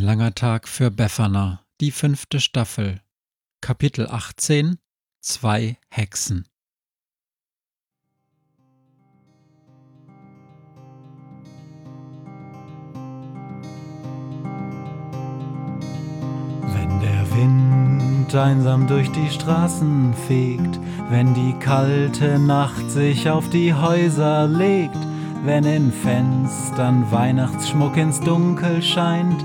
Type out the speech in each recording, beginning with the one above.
Ein langer Tag für Befana, die fünfte Staffel. Kapitel 18 Zwei Hexen. Wenn der Wind einsam durch die Straßen fegt, wenn die kalte Nacht sich auf die Häuser legt, wenn in Fenstern Weihnachtsschmuck ins Dunkel scheint,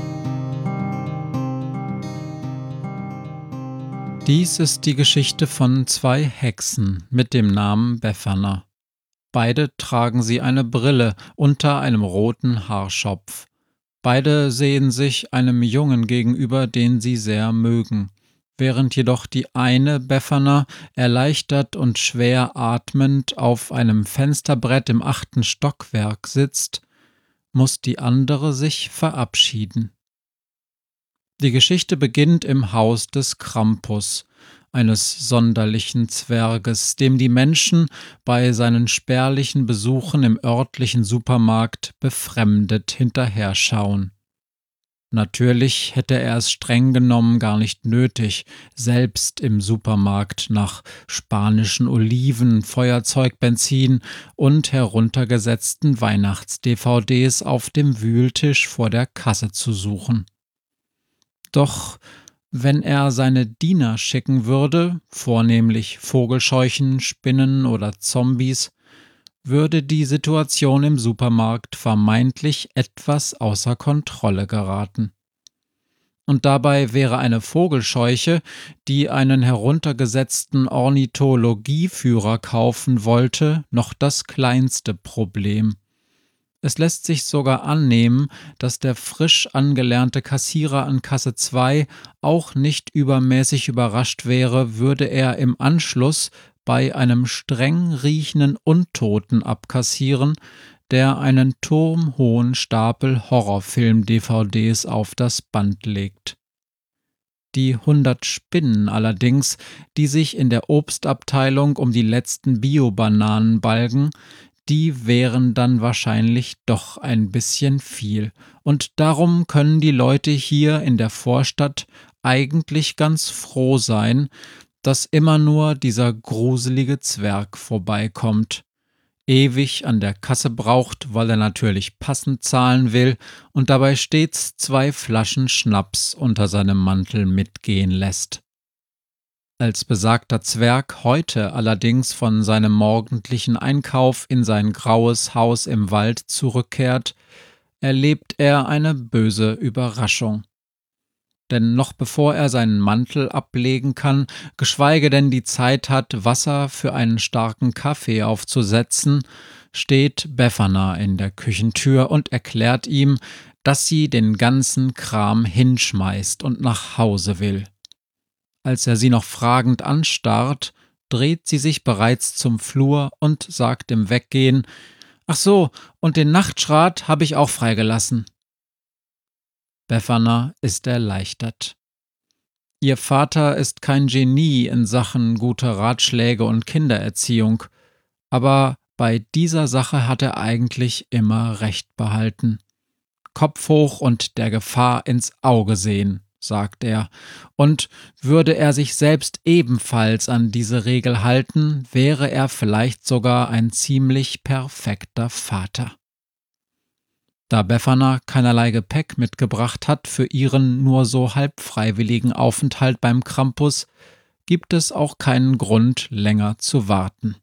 Dies ist die Geschichte von zwei Hexen mit dem Namen Befana. Beide tragen sie eine Brille unter einem roten Haarschopf. Beide sehen sich einem Jungen gegenüber, den sie sehr mögen. Während jedoch die eine Befana erleichtert und schwer atmend auf einem Fensterbrett im achten Stockwerk sitzt, muss die andere sich verabschieden. Die Geschichte beginnt im Haus des Krampus, eines sonderlichen Zwerges, dem die Menschen bei seinen spärlichen Besuchen im örtlichen Supermarkt befremdet hinterherschauen. Natürlich hätte er es streng genommen gar nicht nötig, selbst im Supermarkt nach spanischen Oliven, Feuerzeugbenzin und heruntergesetzten Weihnachts-DVDs auf dem Wühltisch vor der Kasse zu suchen. Doch wenn er seine Diener schicken würde, vornehmlich Vogelscheuchen, Spinnen oder Zombies, würde die Situation im Supermarkt vermeintlich etwas außer Kontrolle geraten. Und dabei wäre eine Vogelscheuche, die einen heruntergesetzten Ornithologieführer kaufen wollte, noch das kleinste Problem. Es lässt sich sogar annehmen, dass der frisch angelernte Kassierer an Kasse 2 auch nicht übermäßig überrascht wäre, würde er im Anschluss bei einem streng riechenden Untoten abkassieren, der einen turmhohen Stapel Horrorfilm-DVDs auf das Band legt. Die hundert Spinnen allerdings, die sich in der Obstabteilung um die letzten Bio-Bananen balgen, die wären dann wahrscheinlich doch ein bisschen viel. Und darum können die Leute hier in der Vorstadt eigentlich ganz froh sein, dass immer nur dieser gruselige Zwerg vorbeikommt, ewig an der Kasse braucht, weil er natürlich passend zahlen will und dabei stets zwei Flaschen Schnaps unter seinem Mantel mitgehen lässt. Als besagter Zwerg heute allerdings von seinem morgendlichen Einkauf in sein graues Haus im Wald zurückkehrt, erlebt er eine böse Überraschung. Denn noch bevor er seinen Mantel ablegen kann, geschweige denn die Zeit hat, Wasser für einen starken Kaffee aufzusetzen, steht Befana in der Küchentür und erklärt ihm, dass sie den ganzen Kram hinschmeißt und nach Hause will. Als er sie noch fragend anstarrt, dreht sie sich bereits zum Flur und sagt im Weggehen Ach so, und den Nachtschrat habe ich auch freigelassen. Befana ist erleichtert. Ihr Vater ist kein Genie in Sachen guter Ratschläge und Kindererziehung, aber bei dieser Sache hat er eigentlich immer recht behalten. Kopf hoch und der Gefahr ins Auge sehen, sagt er, und würde er sich selbst ebenfalls an diese Regel halten, wäre er vielleicht sogar ein ziemlich perfekter Vater. Da Befana keinerlei Gepäck mitgebracht hat für ihren nur so halb freiwilligen Aufenthalt beim Krampus, gibt es auch keinen Grund, länger zu warten.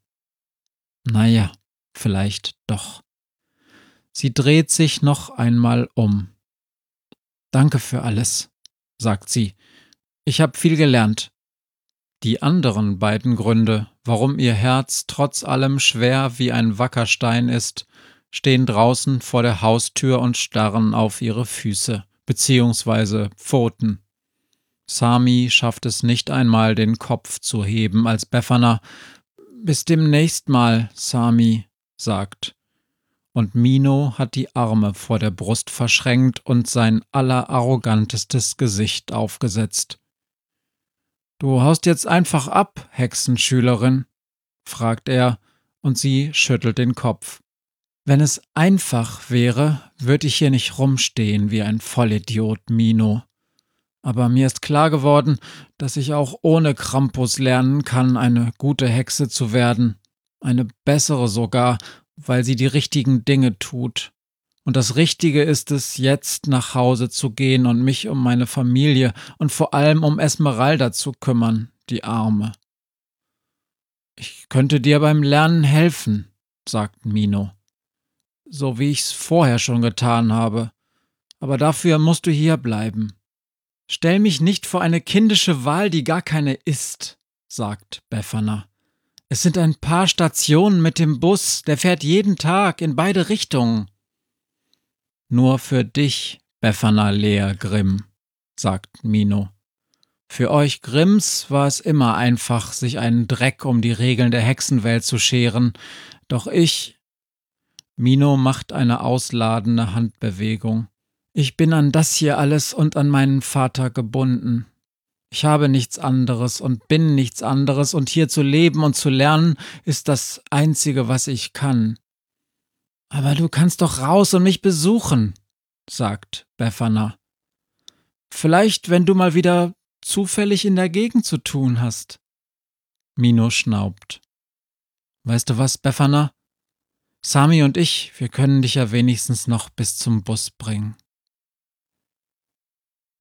Naja, vielleicht doch. Sie dreht sich noch einmal um. Danke für alles, sagt sie. Ich habe viel gelernt. Die anderen beiden Gründe, warum ihr Herz trotz allem schwer wie ein Wackerstein ist, stehen draußen vor der Haustür und starren auf ihre Füße beziehungsweise Pfoten. Sami schafft es nicht einmal, den Kopf zu heben, als Befana Bis demnächst mal, Sami, sagt. Und Mino hat die Arme vor der Brust verschränkt und sein allerarrogantestes Gesicht aufgesetzt. Du haust jetzt einfach ab, Hexenschülerin? fragt er, und sie schüttelt den Kopf. Wenn es einfach wäre, würde ich hier nicht rumstehen wie ein Vollidiot, Mino. Aber mir ist klar geworden, dass ich auch ohne Krampus lernen kann, eine gute Hexe zu werden. Eine bessere sogar, weil sie die richtigen Dinge tut. Und das Richtige ist es, jetzt nach Hause zu gehen und mich um meine Familie und vor allem um Esmeralda zu kümmern, die Arme. Ich könnte dir beim Lernen helfen, sagt Mino so wie ich's vorher schon getan habe. Aber dafür musst du hier bleiben. Stell mich nicht vor eine kindische Wahl, die gar keine ist, sagt Befana. Es sind ein paar Stationen mit dem Bus, der fährt jeden Tag in beide Richtungen. Nur für dich, Befana Lea Grimm, sagt Mino. Für euch Grimms war es immer einfach, sich einen Dreck um die Regeln der Hexenwelt zu scheren, doch ich, Mino macht eine ausladende Handbewegung. Ich bin an das hier alles und an meinen Vater gebunden. Ich habe nichts anderes und bin nichts anderes, und hier zu leben und zu lernen ist das Einzige, was ich kann. Aber du kannst doch raus und mich besuchen, sagt Befana. Vielleicht, wenn du mal wieder zufällig in der Gegend zu tun hast. Mino schnaubt. Weißt du was, Befana? Sami und ich, wir können dich ja wenigstens noch bis zum Bus bringen.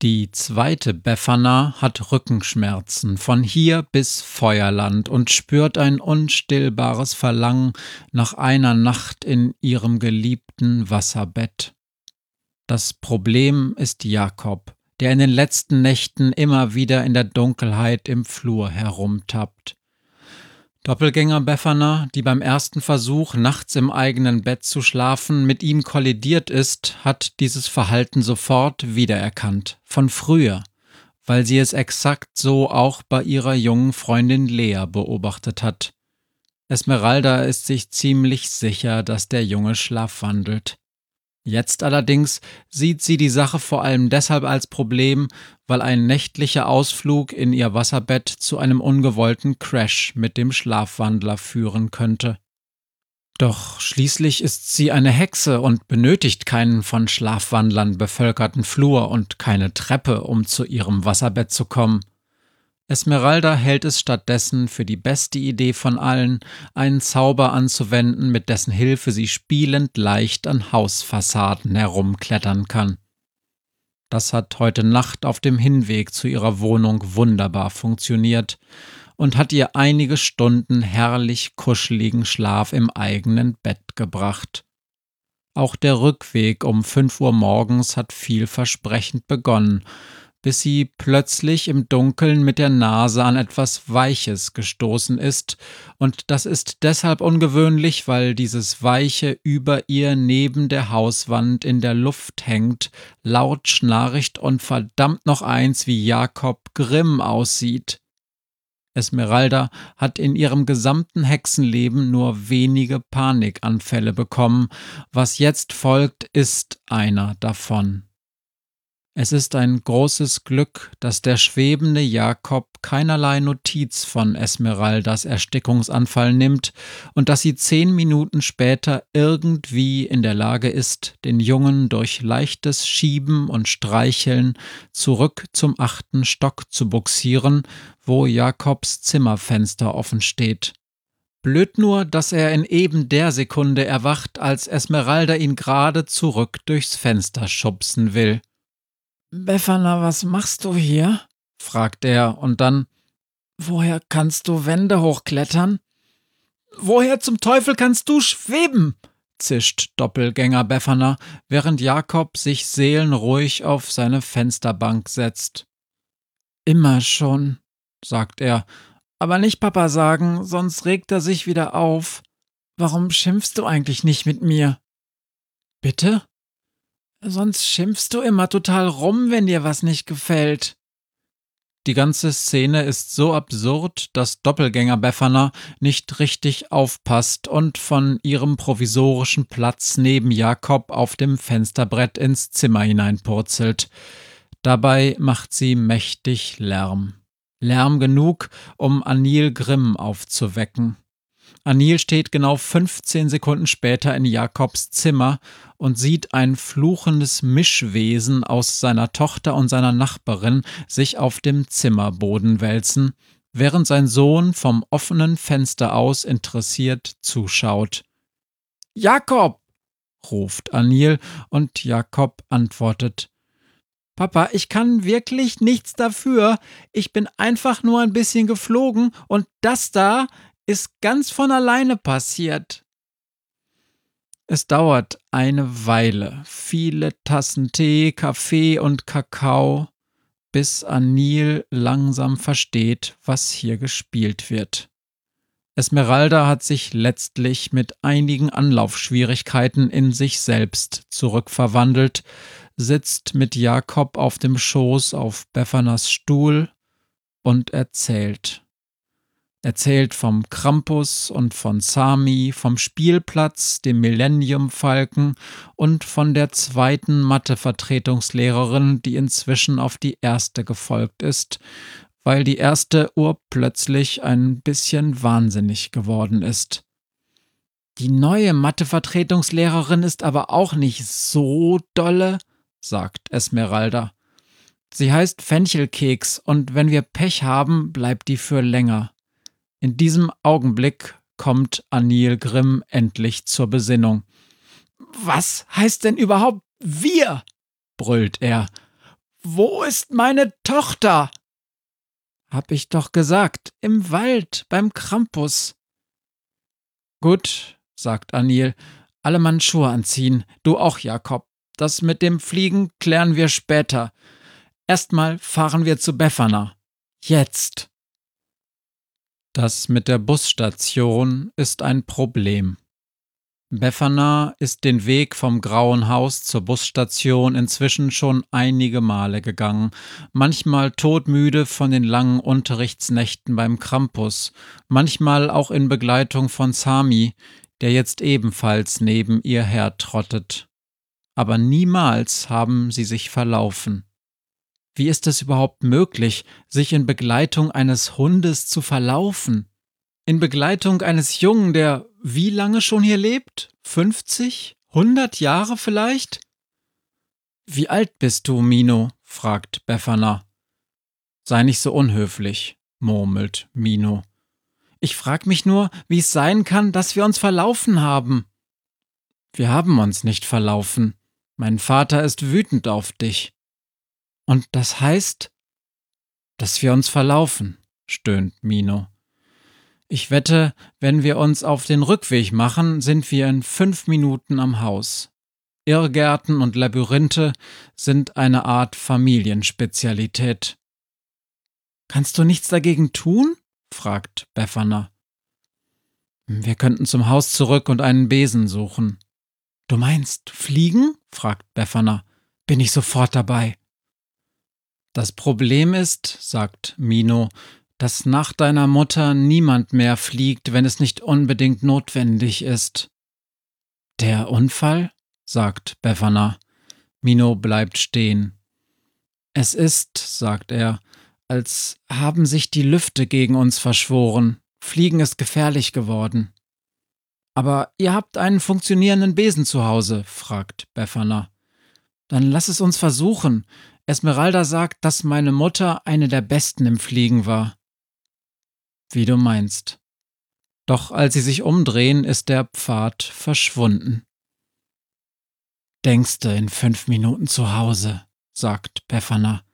Die zweite Befana hat Rückenschmerzen von hier bis Feuerland und spürt ein unstillbares Verlangen nach einer Nacht in ihrem geliebten Wasserbett. Das Problem ist Jakob, der in den letzten Nächten immer wieder in der Dunkelheit im Flur herumtappt. Doppelgänger Befana, die beim ersten Versuch, nachts im eigenen Bett zu schlafen, mit ihm kollidiert ist, hat dieses Verhalten sofort wiedererkannt, von früher, weil sie es exakt so auch bei ihrer jungen Freundin Lea beobachtet hat. Esmeralda ist sich ziemlich sicher, dass der Junge schlafwandelt. Jetzt allerdings sieht sie die Sache vor allem deshalb als Problem, weil ein nächtlicher Ausflug in ihr Wasserbett zu einem ungewollten Crash mit dem Schlafwandler führen könnte. Doch schließlich ist sie eine Hexe und benötigt keinen von Schlafwandlern bevölkerten Flur und keine Treppe, um zu ihrem Wasserbett zu kommen. Esmeralda hält es stattdessen für die beste Idee von allen, einen Zauber anzuwenden, mit dessen Hilfe sie spielend leicht an Hausfassaden herumklettern kann. Das hat heute Nacht auf dem Hinweg zu ihrer Wohnung wunderbar funktioniert und hat ihr einige Stunden herrlich kuscheligen Schlaf im eigenen Bett gebracht. Auch der Rückweg um fünf Uhr morgens hat vielversprechend begonnen, bis sie plötzlich im Dunkeln mit der Nase an etwas Weiches gestoßen ist, und das ist deshalb ungewöhnlich, weil dieses Weiche über ihr neben der Hauswand in der Luft hängt, laut schnarcht und verdammt noch eins wie Jakob Grimm aussieht. Esmeralda hat in ihrem gesamten Hexenleben nur wenige Panikanfälle bekommen, was jetzt folgt, ist einer davon. Es ist ein großes Glück, dass der schwebende Jakob keinerlei Notiz von Esmeraldas Erstickungsanfall nimmt und dass sie zehn Minuten später irgendwie in der Lage ist, den Jungen durch leichtes Schieben und Streicheln zurück zum achten Stock zu buxieren, wo Jakobs Zimmerfenster offen steht. Blöd nur, dass er in eben der Sekunde erwacht, als Esmeralda ihn gerade zurück durchs Fenster schubsen will. Befana, was machst du hier? fragt er und dann Woher kannst du Wände hochklettern? Woher zum Teufel kannst du schweben? zischt Doppelgänger Befana, während Jakob sich seelenruhig auf seine Fensterbank setzt. Immer schon, sagt er, aber nicht Papa sagen, sonst regt er sich wieder auf. Warum schimpfst du eigentlich nicht mit mir? Bitte? Sonst schimpfst du immer total rum, wenn dir was nicht gefällt. Die ganze Szene ist so absurd, dass Doppelgänger Befana nicht richtig aufpasst und von ihrem provisorischen Platz neben Jakob auf dem Fensterbrett ins Zimmer hineinpurzelt. Dabei macht sie mächtig Lärm. Lärm genug, um Anil Grimm aufzuwecken. Anil steht genau 15 Sekunden später in Jakobs Zimmer und sieht ein fluchendes Mischwesen aus seiner Tochter und seiner Nachbarin sich auf dem Zimmerboden wälzen, während sein Sohn vom offenen Fenster aus interessiert zuschaut. Jakob! ruft Anil und Jakob antwortet. Papa, ich kann wirklich nichts dafür. Ich bin einfach nur ein bisschen geflogen und das da, ist ganz von alleine passiert. Es dauert eine Weile, viele Tassen Tee, Kaffee und Kakao, bis Anil langsam versteht, was hier gespielt wird. Esmeralda hat sich letztlich mit einigen Anlaufschwierigkeiten in sich selbst zurückverwandelt, sitzt mit Jakob auf dem Schoß auf Beffanas Stuhl und erzählt erzählt vom Krampus und von Sami, vom Spielplatz, dem Millennium-Falken und von der zweiten Mathe-Vertretungslehrerin, die inzwischen auf die erste gefolgt ist, weil die erste urplötzlich ein bisschen wahnsinnig geworden ist. Die neue Mathe-Vertretungslehrerin ist aber auch nicht so dolle, sagt Esmeralda. Sie heißt Fenchelkeks und wenn wir Pech haben, bleibt die für länger. In diesem Augenblick kommt Anil Grimm endlich zur Besinnung. Was heißt denn überhaupt wir? brüllt er. Wo ist meine Tochter? Hab ich doch gesagt, im Wald, beim Krampus. Gut, sagt Anil, alle Mann Schuhe anziehen, du auch, Jakob. Das mit dem Fliegen klären wir später. Erstmal fahren wir zu Befana. Jetzt. Das mit der Busstation ist ein Problem. Befana ist den Weg vom Grauen Haus zur Busstation inzwischen schon einige Male gegangen, manchmal todmüde von den langen Unterrichtsnächten beim Krampus, manchmal auch in Begleitung von Sami, der jetzt ebenfalls neben ihr hertrottet. Aber niemals haben sie sich verlaufen. Wie ist es überhaupt möglich, sich in Begleitung eines Hundes zu verlaufen? In Begleitung eines Jungen, der wie lange schon hier lebt? 50? 100 Jahre vielleicht? Wie alt bist du, Mino? fragt Befana. Sei nicht so unhöflich, murmelt Mino. Ich frag mich nur, wie es sein kann, dass wir uns verlaufen haben. Wir haben uns nicht verlaufen. Mein Vater ist wütend auf dich. Und das heißt, dass wir uns verlaufen, stöhnt Mino. Ich wette, wenn wir uns auf den Rückweg machen, sind wir in fünf Minuten am Haus. Irrgärten und Labyrinthe sind eine Art Familienspezialität. Kannst du nichts dagegen tun? fragt Befana. Wir könnten zum Haus zurück und einen Besen suchen. Du meinst fliegen? fragt Befana. Bin ich sofort dabei. Das Problem ist, sagt Mino, dass nach deiner Mutter niemand mehr fliegt, wenn es nicht unbedingt notwendig ist. Der Unfall? sagt Befana. Mino bleibt stehen. Es ist, sagt er, als haben sich die Lüfte gegen uns verschworen. Fliegen ist gefährlich geworden. Aber ihr habt einen funktionierenden Besen zu Hause, fragt Befana. Dann lass es uns versuchen. Esmeralda sagt, dass meine Mutter eine der besten im Fliegen war. Wie du meinst. Doch als sie sich umdrehen, ist der Pfad verschwunden. Denkste in fünf Minuten zu Hause, sagt Befana.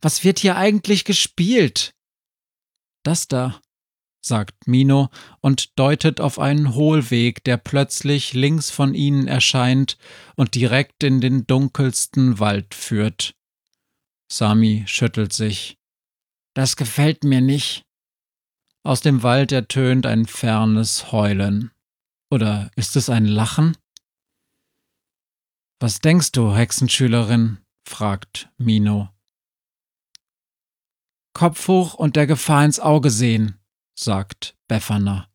Was wird hier eigentlich gespielt? Das da, sagt Mino und deutet auf einen Hohlweg, der plötzlich links von ihnen erscheint und direkt in den dunkelsten Wald führt. Sami schüttelt sich. Das gefällt mir nicht. Aus dem Wald ertönt ein fernes Heulen. Oder ist es ein Lachen? Was denkst du, Hexenschülerin? fragt Mino. Kopf hoch und der Gefahr ins Auge sehen, sagt Befana.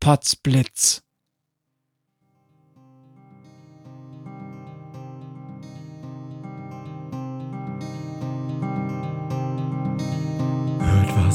Potzblitz.